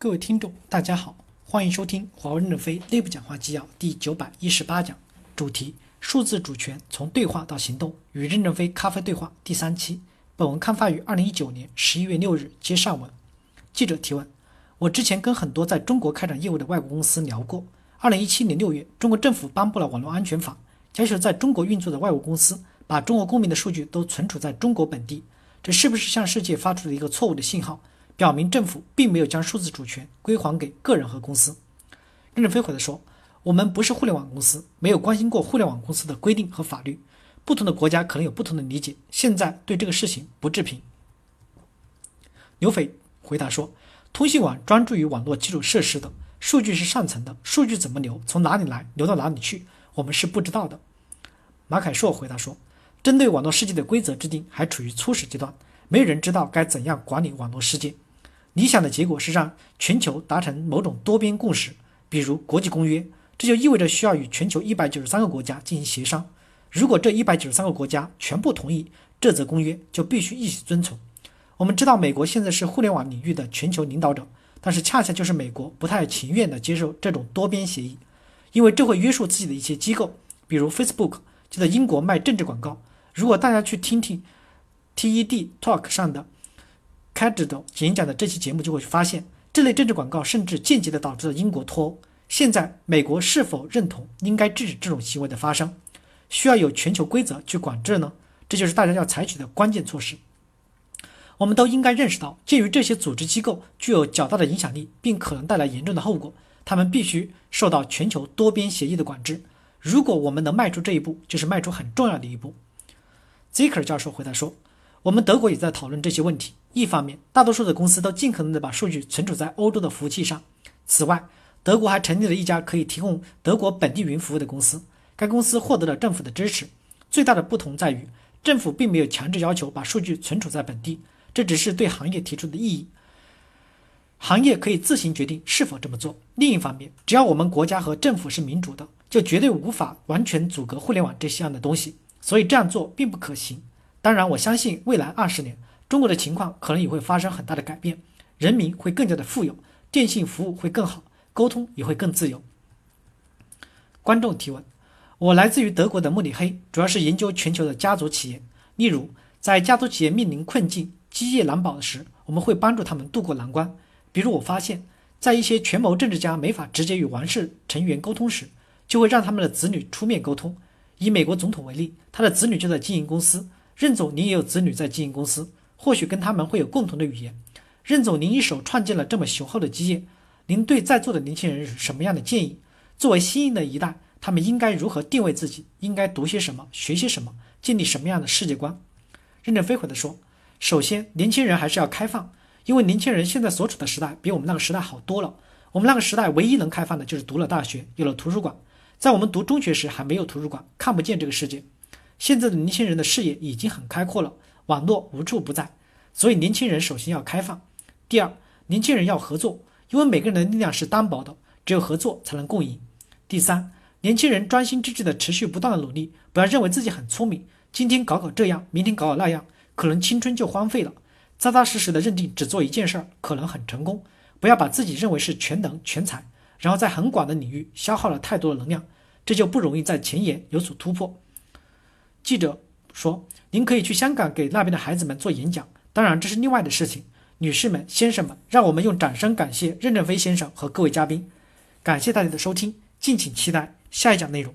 各位听众，大家好，欢迎收听华为任正非内部讲话纪要第九百一十八讲，主题：数字主权从对话到行动与任正非咖啡对话第三期。本文刊发于二零一九年十一月六日，接上文。记者提问：我之前跟很多在中国开展业务的外国公司聊过，二零一七年六月，中国政府颁布了网络安全法，要求在中国运作的外国公司把中国公民的数据都存储在中国本地，这是不是向世界发出了一个错误的信号？表明政府并没有将数字主权归还给个人和公司。任正非回答说：“我们不是互联网公司，没有关心过互联网公司的规定和法律。不同的国家可能有不同的理解，现在对这个事情不置评。”刘斐回答说：“通信网专注于网络基础设施的，数据是上层的，数据怎么流，从哪里来，流到哪里去，我们是不知道的。”马凯硕回答说：“针对网络世界的规则制定还处于初始阶段，没有人知道该怎样管理网络世界。”理想的结果是让全球达成某种多边共识，比如国际公约，这就意味着需要与全球一百九十三个国家进行协商。如果这一百九十三个国家全部同意这则公约，就必须一起遵从。我们知道，美国现在是互联网领域的全球领导者，但是恰恰就是美国不太情愿地接受这种多边协议，因为这会约束自己的一些机构，比如 Facebook 就在英国卖政治广告。如果大家去听听 TED Talk 上的。开指的演讲的这期节目就会发现，这类政治广告甚至间接的导致了英国脱欧。现在美国是否认同应该制止这种行为的发生？需要有全球规则去管制呢？这就是大家要采取的关键措施。我们都应该认识到，鉴于这些组织机构具有较大的影响力，并可能带来严重的后果，他们必须受到全球多边协议的管制。如果我们能迈出这一步，就是迈出很重要的一步。Ziker 教授回答说。我们德国也在讨论这些问题。一方面，大多数的公司都尽可能的把数据存储在欧洲的服务器上。此外，德国还成立了一家可以提供德国本地云服务的公司。该公司获得了政府的支持。最大的不同在于，政府并没有强制要求把数据存储在本地，这只是对行业提出的异议。行业可以自行决定是否这么做。另一方面，只要我们国家和政府是民主的，就绝对无法完全阻隔互联网这些样的东西。所以这样做并不可行。当然，我相信未来二十年，中国的情况可能也会发生很大的改变，人民会更加的富有，电信服务会更好，沟通也会更自由。观众提问：我来自于德国的慕尼黑，主要是研究全球的家族企业。例如，在家族企业面临困境、基业难保时，我们会帮助他们渡过难关。比如，我发现，在一些权谋政治家没法直接与王室成员沟通时，就会让他们的子女出面沟通。以美国总统为例，他的子女就在经营公司。任总，您也有子女在经营公司，或许跟他们会有共同的语言。任总，您一手创建了这么雄厚的基业，您对在座的年轻人是什么样的建议？作为新的一代，他们应该如何定位自己？应该读些什么？学些什么？建立什么样的世界观？任正非回答说：“首先，年轻人还是要开放，因为年轻人现在所处的时代比我们那个时代好多了。我们那个时代唯一能开放的就是读了大学，有了图书馆。在我们读中学时还没有图书馆，看不见这个世界。”现在的年轻人的视野已经很开阔了，网络无处不在，所以年轻人首先要开放。第二，年轻人要合作，因为每个人的力量是单薄的，只有合作才能共赢。第三，年轻人专心致志的持续不断的努力，不要认为自己很聪明，今天搞搞这样，明天搞搞那样，可能青春就荒废了。扎扎实实的认定只做一件事儿，可能很成功。不要把自己认为是全能全才，然后在很广的领域消耗了太多的能量，这就不容易在前沿有所突破。记者说：“您可以去香港给那边的孩子们做演讲，当然这是另外的事情。”女士们、先生们，让我们用掌声感谢任正非先生和各位嘉宾。感谢大家的收听，敬请期待下一讲内容。